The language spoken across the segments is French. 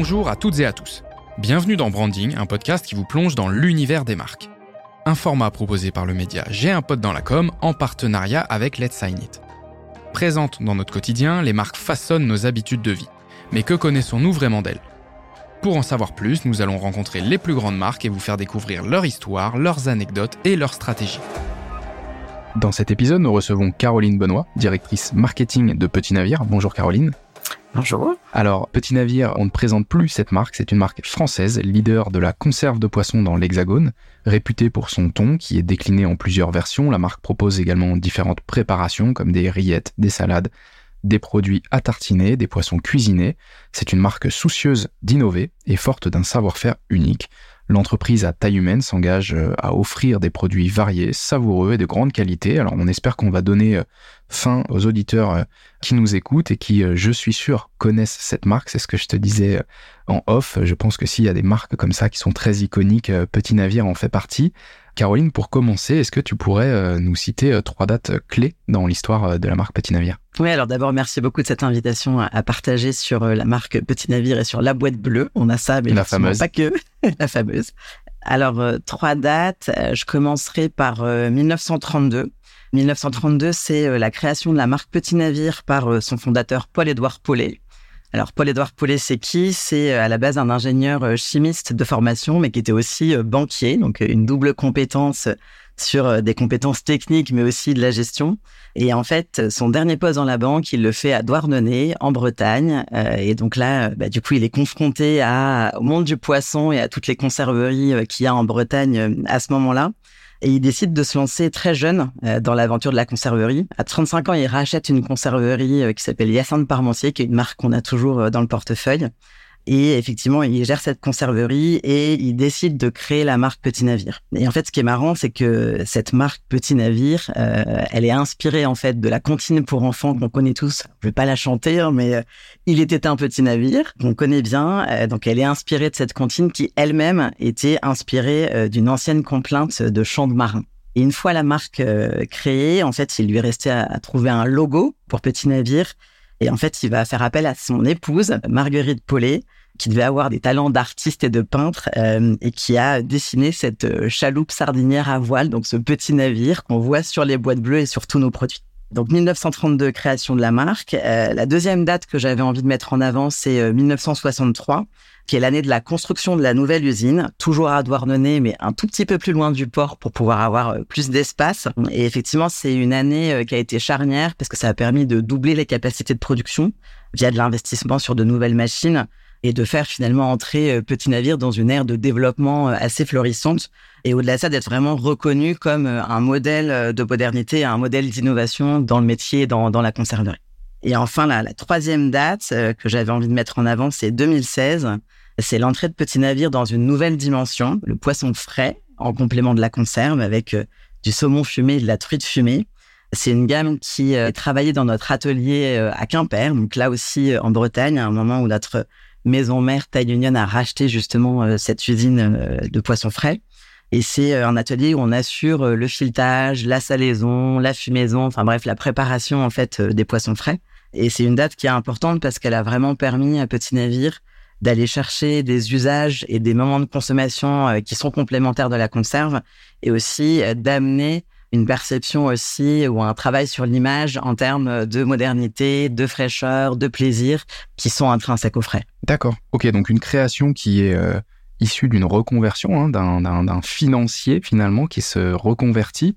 Bonjour à toutes et à tous. Bienvenue dans Branding, un podcast qui vous plonge dans l'univers des marques. Un format proposé par le média J'ai un pote dans la com en partenariat avec Let's Sign It. Présentes dans notre quotidien, les marques façonnent nos habitudes de vie. Mais que connaissons-nous vraiment d'elles? Pour en savoir plus, nous allons rencontrer les plus grandes marques et vous faire découvrir leur histoire, leurs anecdotes et leurs stratégies. Dans cet épisode, nous recevons Caroline Benoît, directrice marketing de Petit Navire. Bonjour Caroline. Bonjour. Alors, Petit Navire, on ne présente plus cette marque, c'est une marque française, leader de la conserve de poissons dans l'Hexagone, réputée pour son thon qui est décliné en plusieurs versions. La marque propose également différentes préparations comme des rillettes, des salades, des produits à tartiner, des poissons cuisinés. C'est une marque soucieuse d'innover et forte d'un savoir-faire unique. L'entreprise à taille humaine s'engage euh, à offrir des produits variés, savoureux et de grande qualité. Alors on espère qu'on va donner euh, fin aux auditeurs euh, qui nous écoutent et qui, je suis sûr, connaissent cette marque. C'est ce que je te disais en off. Je pense que s'il y a des marques comme ça qui sont très iconiques, Petit Navire en fait partie. Caroline, pour commencer, est-ce que tu pourrais nous citer trois dates clés dans l'histoire de la marque Petit Navire? Oui, alors d'abord, merci beaucoup de cette invitation à partager sur la marque Petit Navire et sur la boîte bleue. On a ça, mais la fameuse. pas que. la fameuse. Alors, euh, trois dates. Euh, je commencerai par 1932. Euh, 1932, c'est la création de la marque Petit Navire par son fondateur Paul-Édouard Paulet. Alors, Paul-Édouard Paulet, c'est qui? C'est à la base un ingénieur chimiste de formation, mais qui était aussi banquier, donc une double compétence sur euh, des compétences techniques, mais aussi de la gestion. Et en fait, son dernier poste dans la banque, il le fait à Douarnenez, en Bretagne. Euh, et donc là, bah, du coup, il est confronté à, au monde du poisson et à toutes les conserveries euh, qu'il y a en Bretagne à ce moment-là. Et il décide de se lancer très jeune dans l'aventure de la conserverie. À 35 ans, il rachète une conserverie qui s'appelle Hyacinthe Parmentier, qui est une marque qu'on a toujours dans le portefeuille. Et effectivement, il gère cette conserverie et il décide de créer la marque Petit Navire. Et en fait, ce qui est marrant, c'est que cette marque Petit Navire, euh, elle est inspirée en fait de la comptine pour enfants qu'on connaît tous. Je vais pas la chanter, hein, mais euh, il était un petit navire qu'on connaît bien. Euh, donc, elle est inspirée de cette comptine qui elle-même était inspirée d'une ancienne complainte de chant de marin. Et une fois la marque créée, en fait, il lui restait à trouver un logo pour Petit Navire. Et en fait, il va faire appel à son épouse, Marguerite Paulet, qui devait avoir des talents d'artiste et de peintre euh, et qui a dessiné cette euh, chaloupe sardinière à voile, donc ce petit navire qu'on voit sur les boîtes bleues et sur tous nos produits. Donc 1932, création de la marque. Euh, la deuxième date que j'avais envie de mettre en avant, c'est 1963, qui est l'année de la construction de la nouvelle usine, toujours à Douarnenez, mais un tout petit peu plus loin du port pour pouvoir avoir plus d'espace. Et effectivement, c'est une année qui a été charnière parce que ça a permis de doubler les capacités de production via de l'investissement sur de nouvelles machines et de faire finalement entrer euh, Petit Navire dans une ère de développement euh, assez florissante et au-delà de ça d'être vraiment reconnu comme euh, un modèle de modernité, un modèle d'innovation dans le métier, dans, dans la conserverie. Et enfin, la, la troisième date que j'avais envie de mettre en avant, c'est 2016. C'est l'entrée de Petit Navire dans une nouvelle dimension, le poisson frais en complément de la conserve avec du saumon fumé et de la truite fumée. C'est une gamme qui est travaillée dans notre atelier à Quimper, donc là aussi en Bretagne, à un moment où notre maison mère Taille Union a racheté justement euh, cette usine euh, de poissons frais. Et c'est euh, un atelier où on assure le filetage, la salaison, la fumaison, enfin bref, la préparation en fait des poissons frais. Et c'est une date qui est importante parce qu'elle a vraiment permis à Petit Navire d'aller chercher des usages et des moments de consommation qui sont complémentaires de la conserve et aussi d'amener une perception aussi ou un travail sur l'image en termes de modernité, de fraîcheur, de plaisir qui sont intrinsèques au frais. D'accord. Ok, donc une création qui est euh, issue d'une reconversion, hein, d'un financier finalement qui se reconvertit,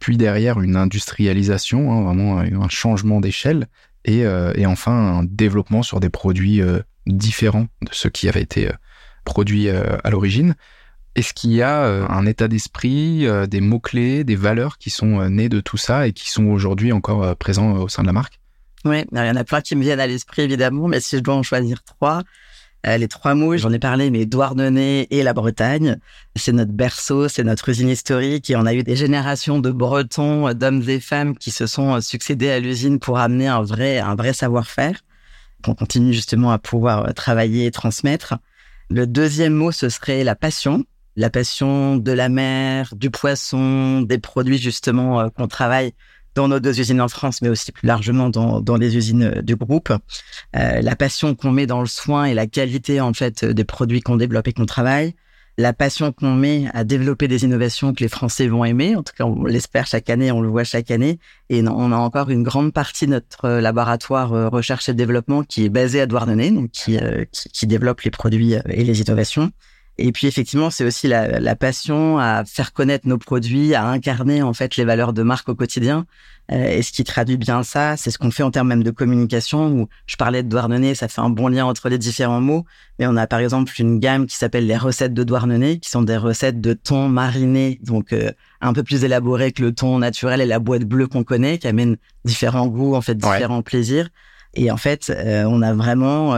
puis derrière une industrialisation, hein, vraiment un changement d'échelle, et, euh, et, enfin un développement sur des produits euh, différents de ceux qui avaient été produits à l'origine. Est-ce qu'il y a euh, un état d'esprit, euh, des mots-clés, des valeurs qui sont euh, nés de tout ça et qui sont aujourd'hui encore présents au sein de la marque? Oui, il y en a plein qui me viennent à l'esprit évidemment, mais si je dois en choisir trois, les trois mots, j'en ai parlé, mais Douarnenez et la Bretagne, c'est notre berceau, c'est notre usine historique et on a eu des générations de Bretons, d'hommes et femmes qui se sont succédés à l'usine pour amener un vrai, un vrai savoir-faire qu'on continue justement à pouvoir travailler et transmettre. Le deuxième mot, ce serait la passion la passion de la mer, du poisson, des produits justement euh, qu'on travaille dans nos deux usines en France, mais aussi plus largement dans, dans les usines du groupe. Euh, la passion qu'on met dans le soin et la qualité en fait des produits qu'on développe et qu'on travaille. La passion qu'on met à développer des innovations que les Français vont aimer. En tout cas, on l'espère chaque année, on le voit chaque année. Et on a encore une grande partie de notre laboratoire euh, recherche et développement qui est basé à Douarnenez, donc qui, euh, qui, qui développe les produits et les innovations. Et puis effectivement, c'est aussi la, la, passion à faire connaître nos produits, à incarner en fait les valeurs de marque au quotidien. Euh, et ce qui traduit bien ça, c'est ce qu'on fait en termes même de communication. Où je parlais de Douarnenez, ça fait un bon lien entre les différents mots. Mais on a par exemple une gamme qui s'appelle les recettes de Douarnenez, qui sont des recettes de thon mariné, donc euh, un peu plus élaborées que le thon naturel et la boîte bleue qu'on connaît, qui amènent différents goûts, en fait différents plaisirs. Et en fait, euh, on a vraiment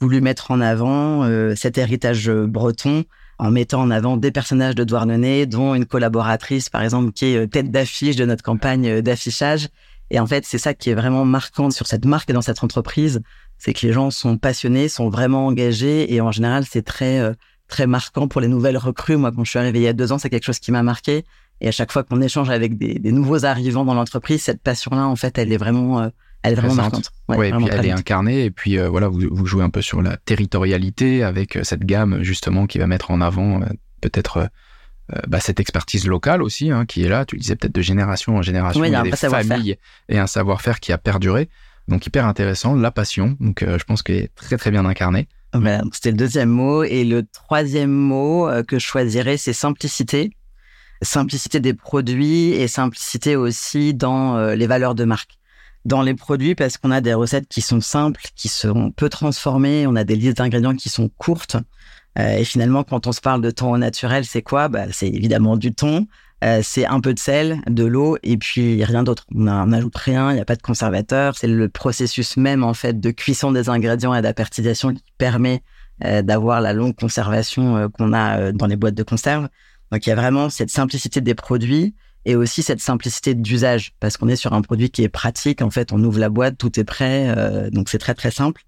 voulu mettre en avant euh, cet héritage breton en mettant en avant des personnages de Douarnenez, dont une collaboratrice, par exemple, qui est euh, tête d'affiche de notre campagne euh, d'affichage. Et en fait, c'est ça qui est vraiment marquant sur cette marque et dans cette entreprise, c'est que les gens sont passionnés, sont vraiment engagés, et en général, c'est très très marquant pour les nouvelles recrues. Moi, quand je suis arrivé il y a deux ans, c'est quelque chose qui m'a marqué. Et à chaque fois qu'on échange avec des, des, nouveaux arrivants dans l'entreprise, cette passion-là, en fait, elle est vraiment elle est vraiment marquante. Ouais, et puis elle est incarnée. Et puis euh, voilà, vous, vous, jouez un peu sur la territorialité avec euh, cette gamme justement qui va mettre en avant euh, peut-être bah, cette expertise locale aussi hein, qui est là. Tu disais peut-être de génération en génération. il y a, des familles et un savoir-faire qui a perduré. Donc hyper intéressant, la passion. Donc je pense qu'elle est très très bien incarnée. C'était le deuxième mot. Et le troisième mot que je choisirais, c'est simplicité. Simplicité des produits et simplicité aussi dans les valeurs de marque dans les produits parce qu'on a des recettes qui sont simples, qui seront peu transformées, on a des listes d'ingrédients qui sont courtes. Euh, et finalement, quand on se parle de thon naturel, c'est quoi? Bah, C'est évidemment du thon, euh, c'est un peu de sel, de l'eau et puis rien d'autre. On n'ajoute rien, il n'y a pas de conservateur. C'est le processus même en fait de cuisson des ingrédients et d'apertisation qui permet euh, d'avoir la longue conservation euh, qu'on a euh, dans les boîtes de conserve. Donc il y a vraiment cette simplicité des produits et aussi cette simplicité d'usage parce qu'on est sur un produit qui est pratique. En fait, on ouvre la boîte, tout est prêt, euh, donc c'est très très simple.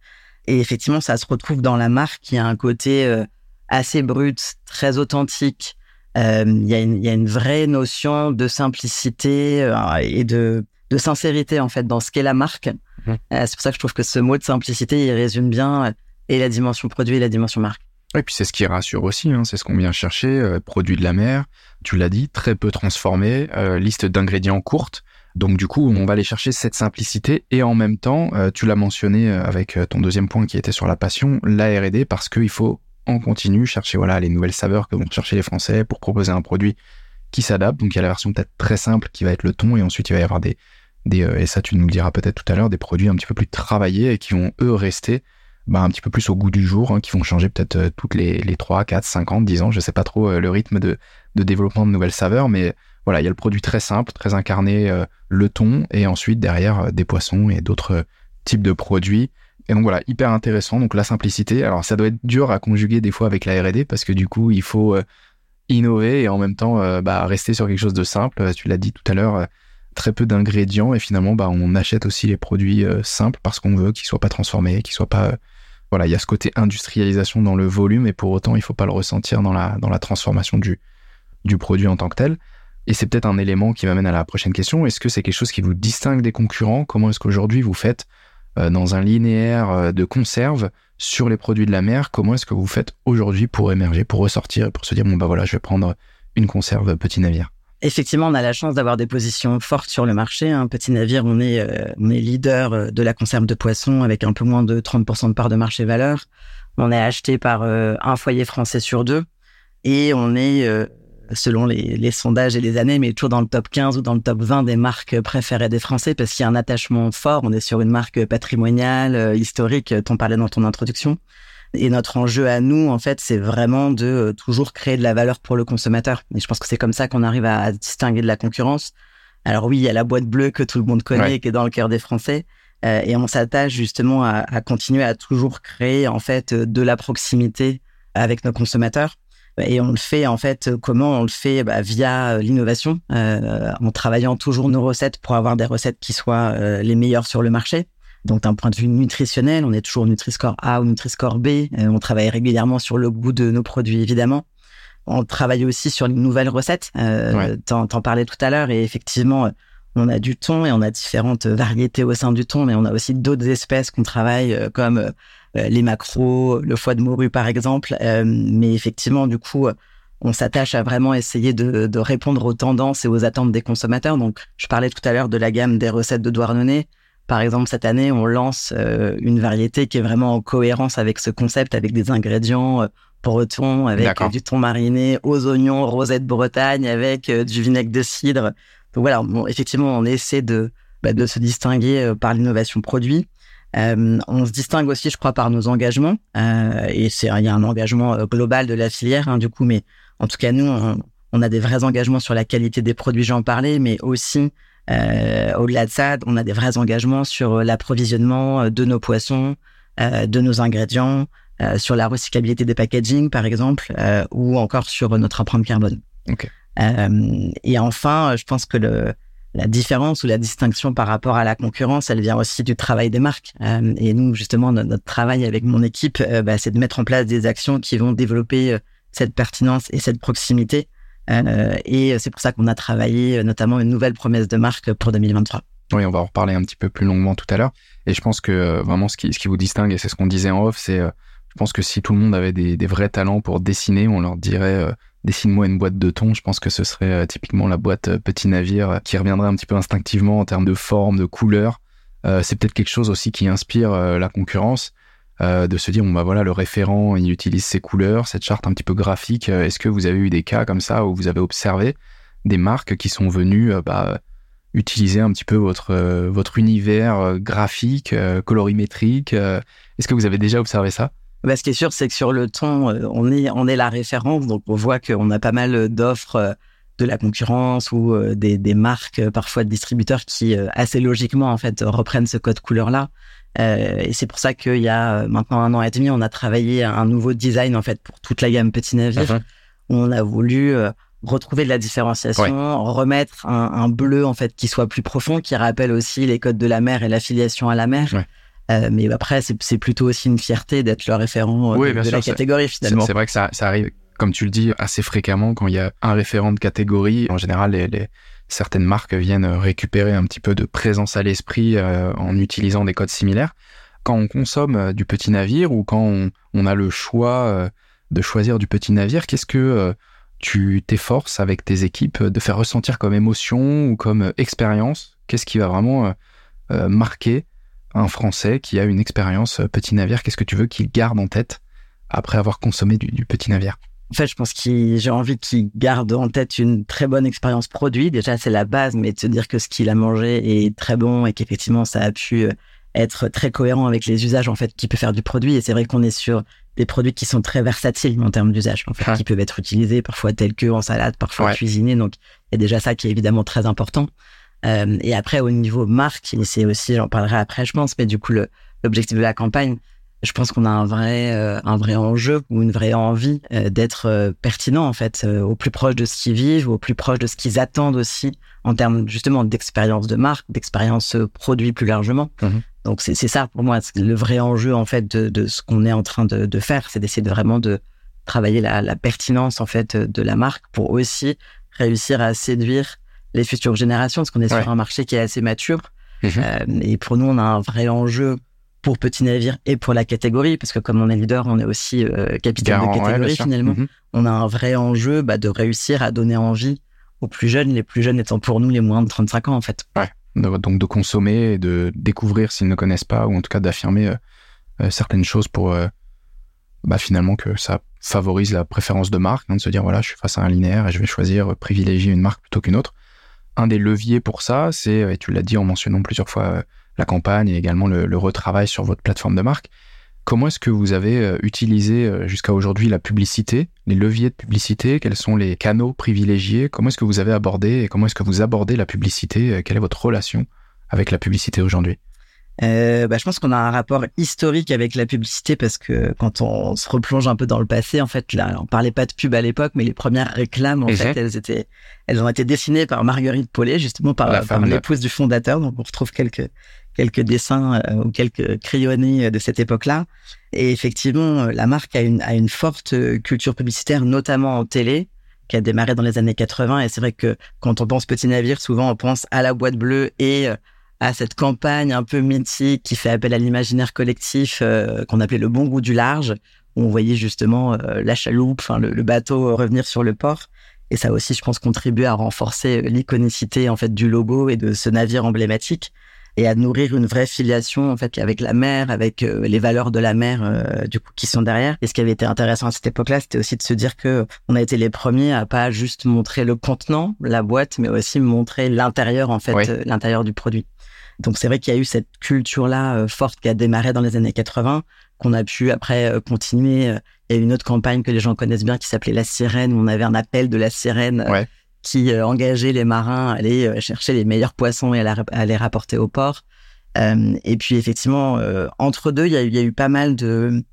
Et effectivement, ça se retrouve dans la marque qui a un côté euh, assez brut, très authentique. Euh, il y, a une, y a une vraie notion de simplicité et de, de sincérité en fait dans ce qu'est la marque. Mmh. c'est pour ça que je trouve que ce mot de simplicité, il résume bien et la dimension produit et la dimension marque. Et puis c'est ce qui rassure aussi, hein, c'est ce qu'on vient chercher, euh, produit de la mer, tu l'as dit, très peu transformé, euh, liste d'ingrédients courte. Donc du coup, on va aller chercher cette simplicité et en même temps, euh, tu l'as mentionné avec ton deuxième point qui était sur la passion, la R&D, parce qu'il faut en continu chercher voilà les nouvelles saveurs que vont chercher les Français pour proposer un produit qui s'adapte. Donc il y a la version peut-être très simple qui va être le ton et ensuite il va y avoir des, des et ça tu nous le diras peut-être tout à l'heure, des produits un petit peu plus travaillés et qui vont eux rester bah, un petit peu plus au goût du jour, hein, qui vont changer peut-être euh, toutes les, les 3, 4, 5 ans, 10 ans, je sais pas trop euh, le rythme de, de développement de nouvelles saveurs, mais voilà, il y a le produit très simple, très incarné, euh, le thon, et ensuite derrière des poissons et d'autres types de produits. Et donc voilà, hyper intéressant. Donc la simplicité, alors ça doit être dur à conjuguer des fois avec la R&D parce que du coup il faut innover et en même temps bah, rester sur quelque chose de simple. Tu l'as dit tout à l'heure, très peu d'ingrédients et finalement bah, on achète aussi les produits simples parce qu'on veut qu'ils soient pas transformés, qu'ils soient pas voilà, il y a ce côté industrialisation dans le volume et pour autant, il faut pas le ressentir dans la, dans la transformation du, du produit en tant que tel. Et c'est peut-être un élément qui m'amène à la prochaine question. Est-ce que c'est quelque chose qui vous distingue des concurrents? Comment est-ce qu'aujourd'hui vous faites euh, dans un linéaire euh, de conserve sur les produits de la mer? Comment est-ce que vous faites aujourd'hui pour émerger, pour ressortir pour se dire, bon bah voilà, je vais prendre une conserve petit navire? Effectivement, on a la chance d'avoir des positions fortes sur le marché. Un petit navire, on est, euh, on est leader euh, de la conserve de poissons avec un peu moins de 30% de part de marché valeur. On est acheté par euh, un foyer français sur deux et on est, selon les, les, sondages et les années, mais toujours dans le top 15 ou dans le top 20 des marques préférées des Français parce qu'il y a un attachement fort. On est sur une marque patrimoniale, historique, t'en parlais dans ton introduction. Et notre enjeu à nous, en fait, c'est vraiment de euh, toujours créer de la valeur pour le consommateur. Et je pense que c'est comme ça qu'on arrive à, distinguer de la concurrence. Alors oui, il y a la boîte bleue que tout le monde connaît, et qui est dans le cœur des Français. Euh, et on s'attache justement à, à, continuer à toujours créer en fait de la proximité avec nos consommateurs. Et on le fait en fait comment On le fait bah, via euh, l'innovation, euh, en travaillant toujours nos recettes pour avoir des recettes qui soient euh, les meilleures sur le marché. Donc d'un point de vue nutritionnel, on est toujours Nutri-Score A ou Nutri-Score B. Euh, on travaille régulièrement sur le goût de nos produits, évidemment. On travaille aussi sur les nouvelles recettes. Euh, T'en parlais tout à l'heure et effectivement, on a du thon et on a différentes variétés au sein du thon, mais on a aussi d'autres espèces qu'on travaille comme les macros, le foie de morue par exemple. mais effectivement, du coup, on s'attache à vraiment essayer de, répondre aux tendances et aux attentes des consommateurs. Donc, je parlais tout à l'heure de la gamme des recettes de Douarnenez. Par exemple, cette année, on lance euh, une variété qui est vraiment en cohérence avec ce concept, avec des ingrédients euh, thon, avec du thon mariné aux oignons, rosette Bretagne, avec euh, du vinaigre de cidre. Donc voilà, effectivement, on essaie de, bah, de se distinguer par l'innovation produit. on se distingue aussi, je crois, par nos engagements. et c'est il y a un engagement global de la filière, hein, du coup, mais en tout cas, nous, on, a des vrais engagements sur la qualité des produits, j'en parlais, mais aussi, euh, au-delà de ça, on a des vrais engagements sur euh, l'approvisionnement euh, de nos poissons, de nos ingrédients, sur la recyclabilité des packaging, par exemple, ou encore sur notre empreinte carbone. et enfin, je pense que le, la différence ou la distinction par rapport à la concurrence, elle vient aussi du travail des marques. et nous, justement, notre, travail avec mon équipe, bah, c'est de mettre en place des actions qui vont développer cette pertinence et cette proximité. Euh, et c'est pour ça qu'on a travaillé euh, notamment une nouvelle promesse de marque pour 2023. Oui, on va en reparler un petit peu plus longuement tout à l'heure. Et je pense que euh, vraiment ce qui, vous distingue, et c'est ce qu'on disait en off, c'est je pense que si tout le monde avait des vrais talents pour dessiner, on leur dirait dessine-moi une boîte de thon. Je pense que ce serait typiquement la boîte petit navire qui reviendrait un petit peu instinctivement en termes de forme, de couleur. c'est peut-être quelque chose aussi qui inspire la concurrence. Euh, de se dire bon bah voilà le référent il utilise ces couleurs, cette charte un petit peu graphique. Euh, est-ce que vous avez eu des cas comme ça où vous avez observé des marques qui sont venues euh, bah, utiliser un petit peu votre votre univers graphique, colorimétrique Est-ce que vous avez déjà observé ça? Bah, ce qui est sûr, c'est que sur le ton, on est, on est la référence. Donc, on voit qu'on a pas mal d'offres de la concurrence ou des, des, marques, parfois de distributeurs, qui assez logiquement, en fait, reprennent ce code couleur-là. Euh, et c'est pour ça qu'il y a euh, maintenant un an et demi, on a travaillé un nouveau design en fait pour toute la gamme Petit Navire. On a voulu euh, retrouver de la différenciation, remettre un, bleu en fait qui soit plus profond, qui rappelle aussi les codes de la mer et l'affiliation à la mer. mais après, c'est plutôt aussi une fierté d'être le référent de, la catégorie finalement. C'est vrai que ça, ça, arrive, comme tu le dis, assez fréquemment quand il y a un référent de catégorie. En général, les, les certaines marques viennent récupérer un petit peu de présence à l'esprit euh, en utilisant des codes similaires. Quand on consomme euh, du petit navire ou quand on, a le choix euh, de choisir du petit navire, qu'est-ce que tu t'efforces avec tes équipes de faire ressentir comme émotion ou comme expérience? Qu'est-ce qui va vraiment marquer un Français qui a une expérience petit navire? Qu'est-ce que tu veux qu'il garde en tête après avoir consommé du petit navire? En fait, je pense que j'ai envie qu'il garde en tête une très bonne expérience produit. Déjà, c'est la base, mais de se dire que ce qu'il a mangé est très bon et qu'effectivement, ça a pu euh, être très cohérent avec les usages en fait qu'il peut faire du produit. Et c'est vrai qu'on est sur des produits qui sont très versatiles en termes d'usage, en fait, qui peuvent être utilisés parfois tels que en salade, parfois cuisinés. Donc, il y a déjà ça qui est évidemment très important. Euh, et après, au niveau marque, c'est aussi, j'en parlerai après, je pense, mais du coup, l'objectif de la campagne, je pense qu'on a un vrai euh, un vrai enjeu ou une vraie envie euh, d'être euh, pertinent en fait au plus proche de ce qu'ils vivent au plus proche de ce qu'ils attendent aussi en termes justement d'expérience de marque d'expérience produit plus largement. Mmh donc c'est ça pour moi le vrai enjeu en fait de, de ce qu'on est en train de, de faire c'est d'essayer de vraiment de travailler la, la, pertinence en fait de la marque pour aussi réussir à séduire les futures générations parce qu'on est sur un marché qui est assez mature. Mmh et pour nous on a un vrai enjeu pour Petit Navire et pour la catégorie, parce que comme on est leader, on est aussi euh, capitaine de catégorie finalement. Mhm. On a un vrai enjeu bah, de réussir à donner envie aux plus jeunes, les plus jeunes étant pour nous les moins de 35 ans en fait. Ouais. Donc de consommer et de découvrir s'ils ne connaissent pas, ou en tout cas d'affirmer euh, euh, certaines choses pour bah, finalement que ça favorise la préférence de marque, hein, de se dire voilà, je suis face à un linéaire et je vais choisir privilégier une marque plutôt qu'une autre. Un des leviers pour ça, c'est, et tu l'as dit en mentionnant plusieurs fois la campagne et également le, retravail sur votre plateforme de marque. Comment est-ce que vous avez euh, utilisé euh, jusqu'à aujourd'hui la publicité, les leviers de publicité? Quels sont les canaux privilégiés? Comment est-ce que vous avez abordé et comment est-ce que vous abordez la publicité? Euh, Quelle est votre relation avec la publicité aujourd'hui? Euh, bah, je pense qu'on a un rapport historique avec la publicité parce que quand on se replonge un peu dans le passé, en fait, là, on parlait pas de pub à l'époque, mais les premières réclames, en fait, elles étaient, elles ont été dessinées par Marguerite Paulet, justement par, par l'épouse du fondateur. Donc, on retrouve quelques quelques dessins euh, ou quelques crayonnés de cette époque-là. Et effectivement, la marque a une, a une forte culture publicitaire, notamment en télé, qui a démarré dans les années 80. Et c'est vrai que quand on pense petit navire, souvent on pense à la boîte bleue et à cette campagne un peu mythique qui fait appel à l'imaginaire collectif qu'on appelait le bon goût du large, où on voyait justement la chaloupe, enfin le, bateau revenir sur le port. Et ça aussi, je pense, contribué à renforcer l'iconicité en fait du logo et de ce navire emblématique et à nourrir une vraie filiation en fait avec la mer, avec euh, les valeurs de la mer euh, du coup qui sont derrière. Et ce qui avait été intéressant à cette époque-là, c'était aussi de se dire que on a été les premiers à pas juste montrer le contenant, la boîte, mais aussi montrer l'intérieur en fait, euh, l'intérieur du produit. Donc c'est vrai qu'il y a eu cette culture-là forte qui a démarré dans les années 80, qu'on a pu après continuer. Il y a une autre campagne que les gens connaissent bien qui s'appelait La Sirène, où on avait un appel de la sirène qui euh, engageait les marins à aller euh, chercher les meilleurs poissons et à, les rapporter au port. Euh, et puis effectivement, entre deux, il y, a, y a eu pas mal de,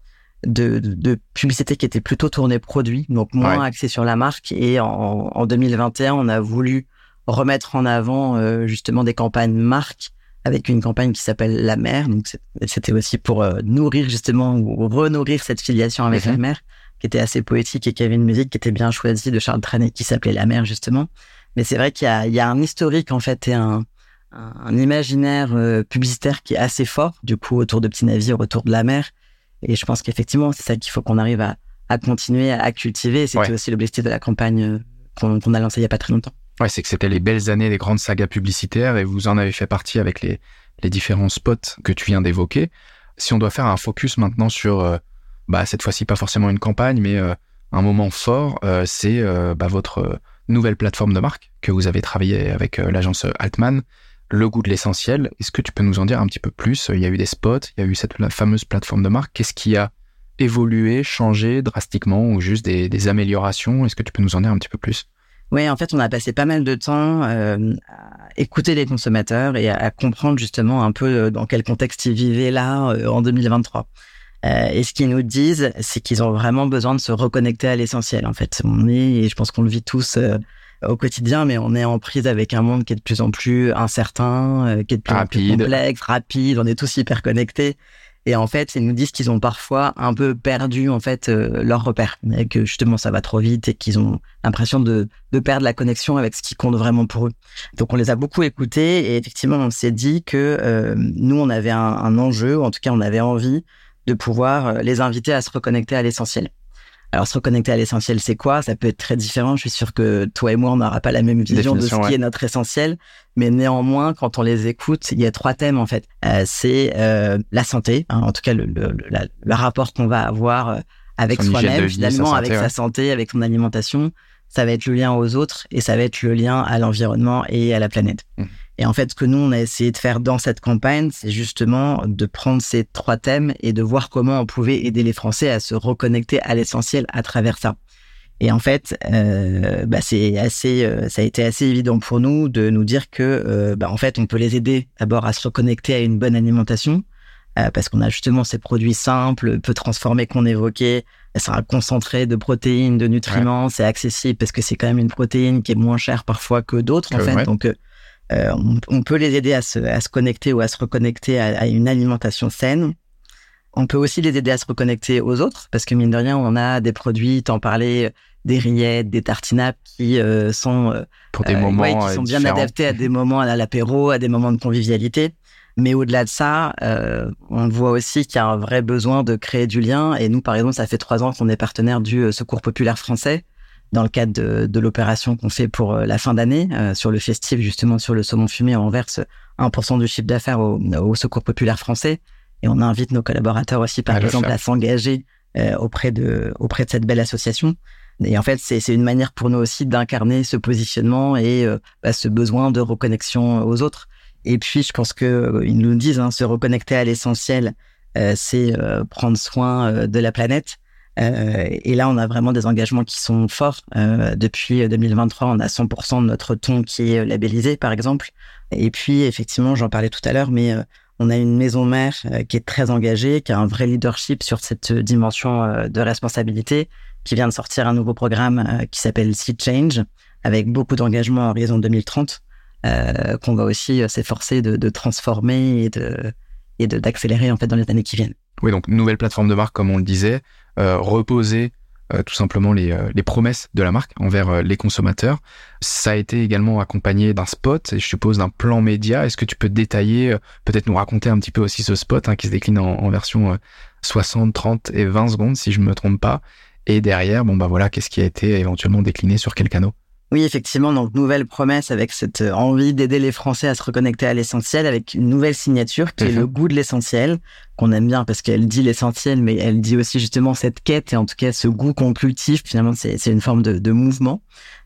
de, de, publicité qui était plutôt tournée produit, donc moins axée sur la marque. Et en, en, 2021, on a voulu remettre en avant justement des campagnes marques avec une campagne qui s'appelle La Mer. Donc c'était aussi pour nourrir justement ou renourrir cette filiation avec mhm. la mer qui était assez poétique et qui avait une musique qui était bien choisie de Charles Trenet qui s'appelait La mer justement. Mais c'est vrai qu'il y, y a, un historique en fait et un, un imaginaire euh, publicitaire qui est assez fort du coup autour de petits navires, autour de la mer. Et je pense qu'effectivement c'est ça qu'il faut qu'on arrive à, à, continuer à, cultiver. C'était aussi l'objectif de la campagne euh, qu'on a lancée il y a pas très longtemps. Ouais, c'est que c'était les belles années des grandes sagas publicitaires et vous en avez fait partie avec les, différents spots que tu viens d'évoquer. Si on doit faire un focus maintenant sur euh, bah, cette fois-ci pas forcément une campagne, mais euh, un moment fort, euh, c'est bah, votre nouvelle plateforme de marque que vous avez travaillé avec l'agence Altman, le goût de l'essentiel. Est-ce que tu peux nous en dire un petit peu plus? Il y a eu des spots, il y a eu cette fameuse plateforme de marque. Qu'est-ce qui a évolué, changé drastiquement ou juste des améliorations? Est-ce que tu peux nous en dire un petit peu plus? Oui, en fait, on a passé pas mal de temps à écouter les consommateurs et à, comprendre justement un peu dans quel contexte ils vivaient là en 2023. Euh, et ce qu'ils nous disent, c'est qu'ils ont vraiment besoin de se reconnecter à l'essentiel. En fait, on est, et je pense qu'on le vit tous euh, au quotidien, mais on est en prise avec un monde qui est de plus en plus incertain, euh, qui est de plus en plus complexe, rapide. On est tous hyper connectés. Et en fait, ils nous disent qu'ils ont parfois un peu perdu en fait leur repère, et que justement ça va trop vite et qu'ils ont l'impression de, de perdre la connexion avec ce qui compte vraiment pour eux. Donc on les a beaucoup écoutés et effectivement on s'est dit que nous on avait un, un enjeu, ou en tout cas on avait envie de pouvoir euh, les inviter à se reconnecter à l'essentiel. Alors, se reconnecter à l'essentiel, c'est quoi? Ça peut être très différent. Je suis sûr que toi et moi, on n'aura pas la même vision de ce qui est notre essentiel. Mais néanmoins, quand on les écoute, il y a trois thèmes, en fait. Euh, c'est euh, la santé, hein, en tout cas, le, le, le rapport qu'on va avoir euh, avec soi-même, finalement, avec sa santé, avec son alimentation. Ça va être le lien aux autres et ça va être le lien à l'environnement et à la planète. Mmh. Et en fait, ce que nous, on a essayé de faire dans cette campagne, c'est justement de prendre ces trois thèmes et de voir comment on pouvait aider les Français à se reconnecter à l'essentiel à travers ça. Et en fait, euh, bah c'est assez, euh, ça a été assez évident pour nous de nous dire que, euh, bah en fait, on peut les aider d'abord à se reconnecter à une bonne alimentation, euh, parce qu'on a justement ces produits simples, peu transformés qu'on évoquait. Ça sera concentré de protéines, de nutriments, c'est accessible parce que c'est quand même une protéine qui est moins chère parfois que d'autres en fait. Donc euh, on, peut les aider à se, à se, connecter ou à se reconnecter à, une alimentation saine. On peut aussi les aider à se reconnecter aux autres, parce que mine de rien, on a des produits, t'en parlais, des rillettes, des tartinaps qui euh, sont euh, pour des moments qui sont bien adaptés à des moments à l'apéro, à des moments de convivialité. Mais au-delà de ça, on voit aussi qu'il y a un vrai besoin de créer du lien. Et nous, par exemple, ça fait trois ans qu'on est partenaire du Secours populaire français dans le cadre de, de l'opération qu'on fait pour euh, la fin d'année euh, sur le festif, justement sur le saumon fumé, on verse 1% du chiffre d'affaires au, au, Secours populaire français et on invite nos collaborateurs aussi, par exemple, à s'engager euh, auprès de auprès de cette belle association. Et en fait, c'est une manière pour nous aussi d'incarner ce positionnement et bah, ce besoin de reconnexion aux autres. Et puis, je pense que ils nous disent, hein, se reconnecter à l'essentiel, c'est prendre soin de la planète. Euh, et là, on a vraiment des engagements qui sont forts. Euh, depuis 2023, on a 100% de notre ton qui est labellisé, par exemple. Et puis, effectivement, j'en parlais tout à l'heure, mais euh, on a une maison mère qui est très engagée, qui a un vrai leadership sur cette dimension de responsabilité, qui vient de sortir un nouveau programme qui s'appelle Sea Change, avec beaucoup d'engagement à horizon 2030, qu'on va aussi s'efforcer de, de, transformer et de et d'accélérer en fait dans les années qui viennent. Oui, donc nouvelle plateforme de marque, comme on le disait, euh, reposer tout simplement les, les, promesses de la marque envers les consommateurs. Ça a été également accompagné d'un spot et je suppose d'un plan média. Est-ce que tu peux détailler, peut-être nous raconter un petit peu aussi ce spot hein, qui se décline en, version 60, 30 et 20 secondes si je me trompe pas. Et derrière, bon bah voilà, qu'est-ce qui a été éventuellement décliné sur quel canot oui, effectivement, donc nouvelle promesse avec cette euh, envie d'aider les Français à se reconnecter à l'essentiel avec une nouvelle signature qui est mhm. le goût de l'essentiel, qu'on aime bien parce qu'elle dit l'essentiel, mais elle dit aussi justement cette quête et en tout cas ce goût qu'on cultive, finalement c'est une forme de, de, mouvement.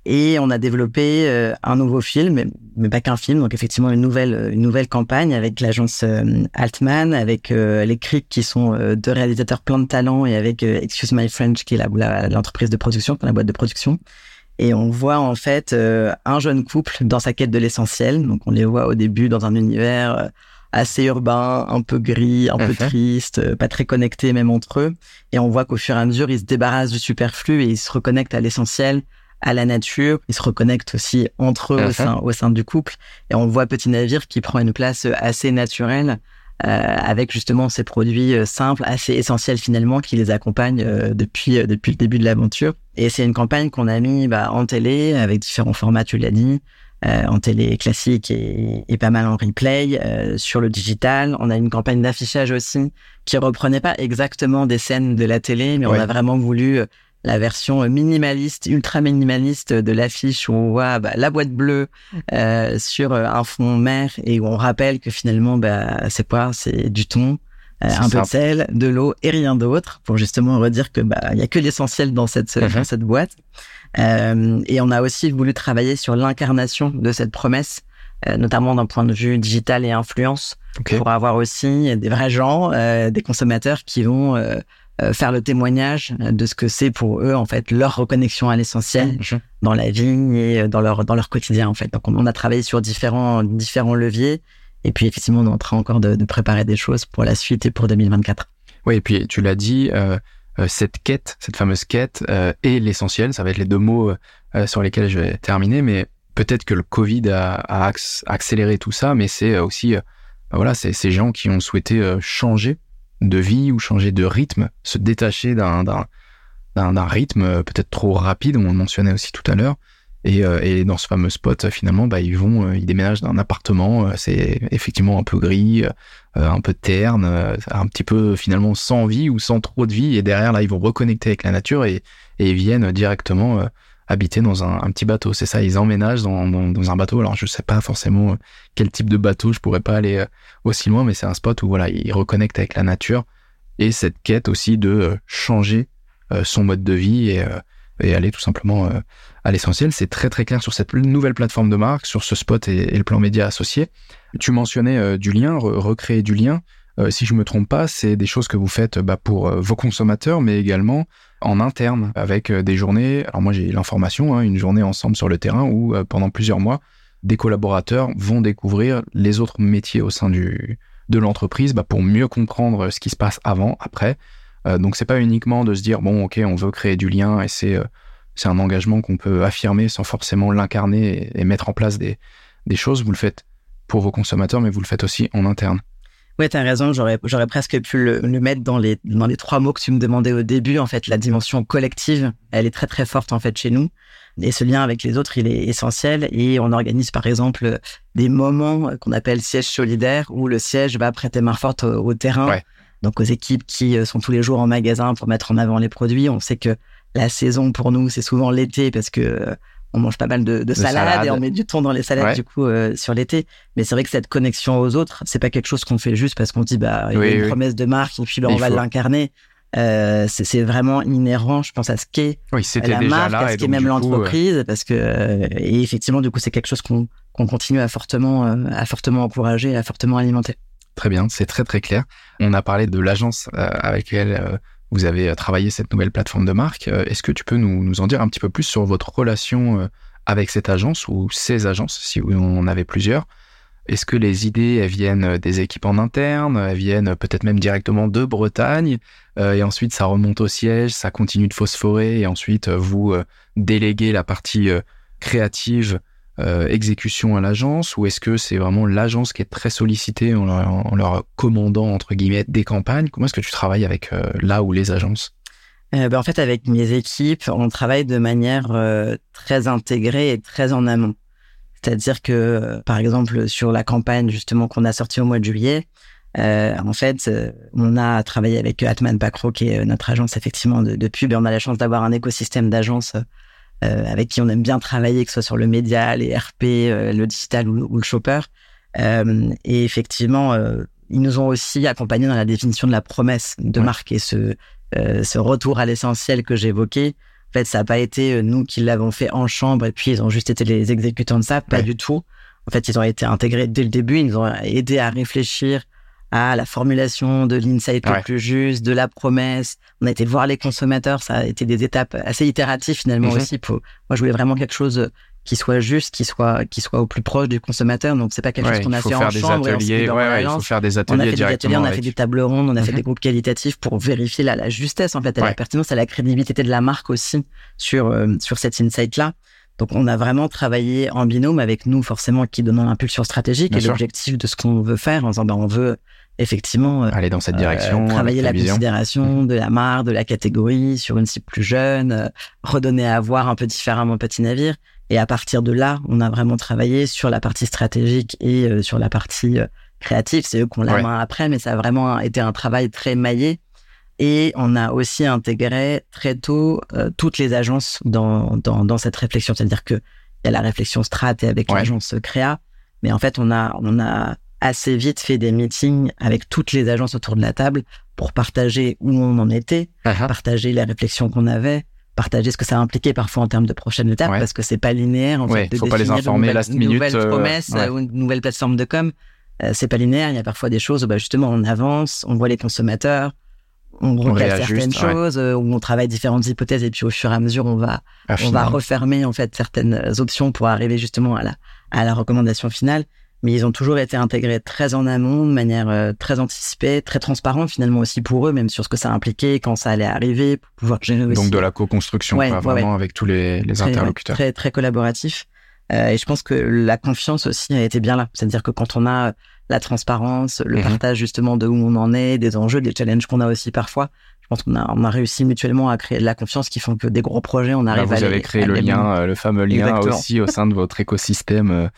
Et on a développé euh, un nouveau film, mais pas qu'un film, donc effectivement une nouvelle euh, une nouvelle campagne avec l'agence Altman, avec les Crics qui sont deux réalisateurs plein de talent et avec Excuse My French qui est l'entreprise de production, la boîte de production et on voit en fait euh, un jeune couple dans sa quête de l'essentiel. Donc on les voit au début dans un univers euh, assez urbain, un peu gris, un peu mhm. triste, euh, pas très connecté même entre eux. Et on voit qu'au fur et à mesure, ils se débarrassent du superflu et ils se reconnectent à l'essentiel, à la nature. Ils se reconnectent aussi entre eux au, mhm. sein, au sein du couple. Et on voit Petit Navire qui prend une place assez naturelle avec justement ces produits euh, simples, assez essentiels finalement, qui les accompagnent euh, depuis depuis le début de l'aventure. Et c'est une campagne qu'on a mis bah, en télé avec différents formats, tu l'as dit, en télé classique et, et, pas mal en replay, sur le digital. On a une campagne d'affichage aussi qui reprenait pas exactement des scènes de la télé, mais on a vraiment voulu la version minimaliste, ultra minimaliste de l'affiche où on voit bah, la boîte bleue euh, sur euh, un fond mer et où on rappelle que finalement bah, c'est quoi C'est du thon, euh, un peu de sel, de l'eau et rien d'autre pour justement redire que bah il y a que l'essentiel dans cette dans mhm. cette boîte. Euh, et on a aussi voulu travailler sur l'incarnation de cette promesse, notamment d'un point de vue digital et influence, pour avoir aussi des vrais gens, des consommateurs qui vont euh, faire le témoignage de ce que c'est pour eux en fait leur reconnexion à l'essentiel dans la vie et euh, dans leur dans leur quotidien en fait. Donc on, a travaillé sur différents différents leviers et puis effectivement on est en train encore de, de préparer des choses pour la suite et pour 2024. Oui et puis tu l'as dit euh, cette quête cette fameuse quête euh, est l'essentiel ça va être les deux mots sur lesquels je vais terminer mais peut-être que le Covid a, a accéléré tout ça mais c'est aussi voilà c'est ces gens qui ont souhaité changer de vie ou changer de rythme, se détacher d'un rythme euh, peut-être trop rapide, on le mentionnait aussi tout à l'heure. Et, euh, et, dans ce fameux spot, finalement, bah, ils vont, euh, ils déménagent d'un appartement. c'est effectivement un peu gris, un peu terne, un petit peu finalement sans vie ou sans trop de vie. Et derrière, là, ils vont reconnecter avec la nature et, et viennent directement habiter dans un, petit bateau. C'est ça, ils emménagent dans, dans, un bateau. Alors je sais pas forcément euh, quel type de bateau, je pourrais pas aller euh, aussi loin, mais c'est un spot où voilà, ils reconnectent avec la nature et cette quête aussi de euh, changer son mode de vie et, et aller tout simplement à l'essentiel. C'est très très clair sur cette nouvelle plateforme de marque, sur ce spot et, le plan média associé. Tu mentionnais du lien, recréer du lien. si je me trompe pas, c'est des choses que vous faites bah, pour vos consommateurs, mais également en interne avec euh, des journées. Alors moi j'ai l'information, hein, une journée ensemble sur le terrain où euh, pendant plusieurs mois, des collaborateurs vont découvrir les autres métiers au sein de l'entreprise bah, pour mieux comprendre ce qui se passe avant, après. Euh, donc c'est pas uniquement de se dire bon ok on veut créer du lien et c'est euh, c'est un engagement qu'on peut affirmer sans forcément l'incarner et, mettre en place des, des choses. Vous le faites pour vos consommateurs, mais vous le faites aussi en interne. Ouais, t'as raison. J'aurais, j'aurais presque pu le, le, mettre dans les, dans les trois mots que tu me demandais au début. En fait, la dimension collective, elle est très très forte en fait chez nous. Et ce lien avec les autres, il est essentiel. Et on organise par exemple des moments qu'on appelle siège solidaire, où le siège va prêter main forte au, terrain. Donc aux équipes qui euh, sont tous les jours en magasin pour mettre en avant les produits. On sait que la saison pour nous, c'est souvent l'été parce que euh, on mange pas mal de, de, salades et on met du thon dans les salades du coup euh, sur l'été. Mais c'est vrai que cette connexion aux autres, c'est pas quelque chose qu'on fait juste parce qu'on dit bah il y a une promesse de marque et puis bah, on va l'incarner. Euh, c'est vraiment inhérent, je pense, à ce qu'est oui, la marque, à ce qu'est même l'entreprise, parce que euh, et effectivement, du coup, c'est quelque chose qu'on qu'on continue à fortement, euh, à fortement encourager, à fortement alimenter. Très bien, c'est très très clair. On a parlé de l'agence avec laquelle vous avez euh, travaillé cette nouvelle plateforme de marque. Euh, est-ce que tu peux nous, en dire un petit peu plus sur votre relation euh, avec cette agence ou ces agences, si on avait plusieurs? Est-ce que les idées, elles viennent des équipes en interne, elles viennent peut-être même directement de Bretagne, et ensuite ça remonte au siège, ça continue de phosphorer, et ensuite vous déléguez la partie créative euh, exécution à l'agence ou est-ce que c'est vraiment l'agence qui est très sollicitée en leur, commandant entre guillemets des campagnes? Comment est-ce que tu travailles avec euh, là ou les agences? Ben, En fait, avec mes équipes, on travaille de manière très intégrée et très en amont. C'est-à-dire que, par exemple, sur la campagne justement qu'on a sortie au mois de juillet, euh, en fait, euh, on a travaillé avec Atman Pacro, qui est notre agence effectivement de, de pub, et on a la chance d'avoir un écosystème d'agences euh, avec qui on aime bien travailler, que ce soit sur le média, les RP, euh, le digital ou, le shopper. Euh, et effectivement, ils nous ont aussi accompagnés dans la définition de la promesse de marque et ce, ce retour à l'essentiel que j'évoquais. En fait, ça n'a pas été nous qui l'avons fait en chambre et puis ils ont juste été les exécutants de ça, pas du tout. En fait, ils ont été intégrés dès le début, ils nous ont aidé à réfléchir à la formulation de l'insight le plus juste, de la promesse. On a été voir les consommateurs, ça a été des étapes assez itératives finalement mhm. aussi. Pour... Moi, je voulais vraiment quelque chose qui soit juste, qui soit qui soit au plus proche du consommateur. Donc c'est pas quelque chose qu'on a fait en chambre. Ateliers, et ouais, il faut faire des ateliers on a fait des ateliers, on a fait des tables rondes, on a fait des groupes qualitatifs pour vérifier la, la justesse en fait, et la pertinence, et la crédibilité de la marque aussi sur euh, sur cet insight là. Donc, on a vraiment travaillé en binôme avec nous, forcément, qui donnons l'impulsion stratégique et l'objectif de ce qu'on veut faire en disant, ben, on veut effectivement euh, aller dans cette direction, euh, travailler la considération mhm. de la marque, de la catégorie sur une cible plus jeune, euh, redonner à voir un peu différemment Petit Navire. Et à partir de là, on a vraiment travaillé sur la partie stratégique et sur la partie créative. C'est eux qu'on la main après, mais ça a vraiment été un travail très maillé. Et on a aussi intégré très tôt toutes les agences dans, dans, dans cette réflexion. C'est-à-dire que il y a la réflexion strat et avec l'agence créa, mais en fait on a on a assez vite fait des meetings avec toutes les agences autour de la table pour partager où on en était, uh-huh. partager les réflexions qu'on avait, partager ce que ça impliquait parfois en termes de prochaines étapes parce que c'est pas linéaire en fait de faut pas les informer last minute nouvelle euh, promesse ou une nouvelle plateforme de com. Euh, c'est pas linéaire il y a parfois des choses où bah, justement on avance on voit les consommateurs on recale certaines choses euh, où on travaille différentes hypothèses et puis au fur et à mesure on va on va refermer en fait certaines options pour arriver justement à la à la recommandation finale mais ils ont toujours été intégrés très en amont, de manière euh, très anticipée, très transparente finalement aussi pour eux, même sur ce que ça impliquait, quand ça allait arriver, pour pouvoir gérer aussi. Donc de la co-construction, vraiment avec tous les, les interlocuteurs. Très, très collaboratif. Euh, et je pense que la confiance aussi a été bien là. C'est-à-dire que quand on a la transparence, le mhm. partage justement de où on en est, des enjeux, des challenges qu'on a aussi parfois, je pense qu'on a, on a réussi mutuellement à créer de la confiance qui font que des gros projets, on arrive Là, vous à Vous avez créé le lien, euh, le fameux lien aussi au sein de votre écosystème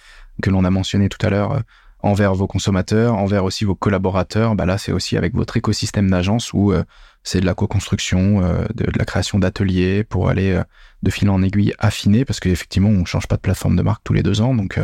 que l'on a mentionné tout à l'heure euh, envers vos consommateurs, envers aussi vos collaborateurs. Bah là, c'est aussi avec votre écosystème d'agence où euh, c'est de la co-construction, euh, de, la création d'ateliers pour aller de fil en aiguille affiner, parce qu'effectivement, on change pas de plateforme de marque tous les deux ans. Donc,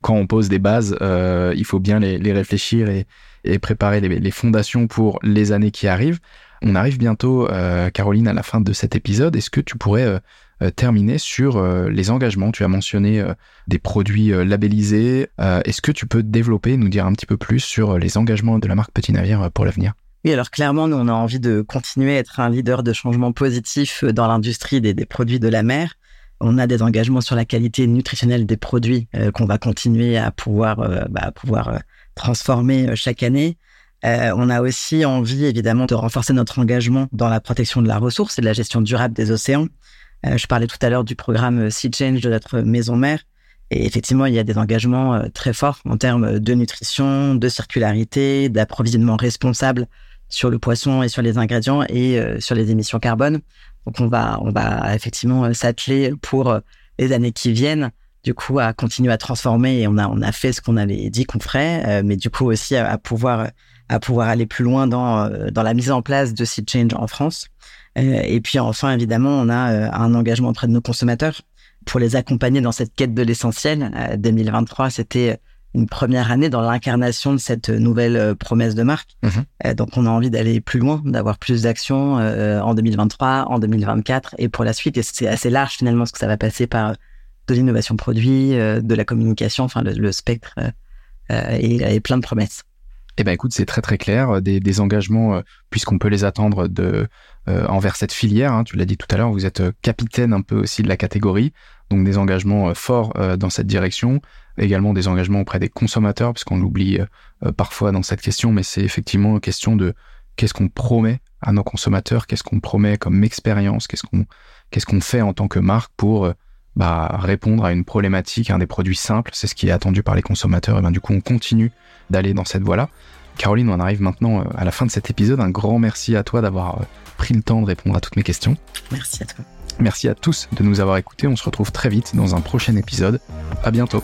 quand on pose des bases, il faut bien les, réfléchir et, préparer les, les, fondations pour les années qui arrivent. On arrive bientôt, Caroline, à la fin de cet épisode. Est-ce que tu pourrais euh, terminer sur euh, les engagements? Tu as mentionné euh, des produits labellisés. Est-ce que tu peux développer, nous dire un petit peu plus sur les engagements de la marque Petit Navire pour l'avenir? Oui, alors clairement, nous, on a envie de continuer à être un leader de changement positif dans l'industrie des, produits de la mer. On a des engagements sur la qualité nutritionnelle des produits qu'on va continuer à pouvoir, bah, pouvoir transformer chaque année. on a aussi envie, évidemment, de renforcer notre engagement dans la protection de la ressource et de la gestion durable des océans. Euh, je parlais tout à l'heure du programme euh, Sea Change de notre maison mère. Et effectivement, il y a des engagements euh, très forts en termes de nutrition, de circularité, d'approvisionnement responsable sur le poisson et sur les ingrédients et sur les émissions carbone. Donc on va on va effectivement s'atteler pour les années qui viennent du coup à continuer à transformer et on a on a fait ce qu'on avait dit qu'on ferait mais du coup aussi à, pouvoir à pouvoir aller plus loin dans dans la mise en place de Sea Change en France. Euh, et puis enfin, évidemment, on a euh, un engagement auprès de nos consommateurs pour les accompagner dans cette quête de l'essentiel. 2023, euh, c'était une première année dans l'incarnation de cette nouvelle promesse de marque. Mhm. donc, on a envie d'aller plus loin, d'avoir plus d'actions en 2023, en 2024 et pour la suite. Et c'est assez large finalement ce que ça va passer par de l'innovation produit, de la communication, enfin le, spectre et, et, plein de promesses. Eh ben écoute, c'est très très clair, des, des engagements puisqu'on peut les attendre de euh, envers cette filière. Hein, tu l'as dit tout à l'heure, vous êtes euh, capitaine un peu aussi de la catégorie, donc des engagements euh, forts dans cette direction, également des engagements auprès des consommateurs, puisqu'on l'oublie parfois dans cette question, mais c'est effectivement une question de qu'est-ce qu'on promet à nos consommateurs, qu'est-ce qu'on promet comme expérience, qu'est-ce qu'on qu'est-ce qu'on fait en tant que marque pour bah, répondre à une problématique, un des produits simples, c'est ce qui est attendu par les consommateurs, et ben du coup on continue d'aller dans cette voie-là. Caroline, on arrive maintenant à la fin de cet épisode. Un grand merci à toi d'avoir pris le temps de répondre à toutes mes questions. Merci à toi. Merci à tous de nous avoir écoutés. On se retrouve très vite dans un prochain épisode. À bientôt.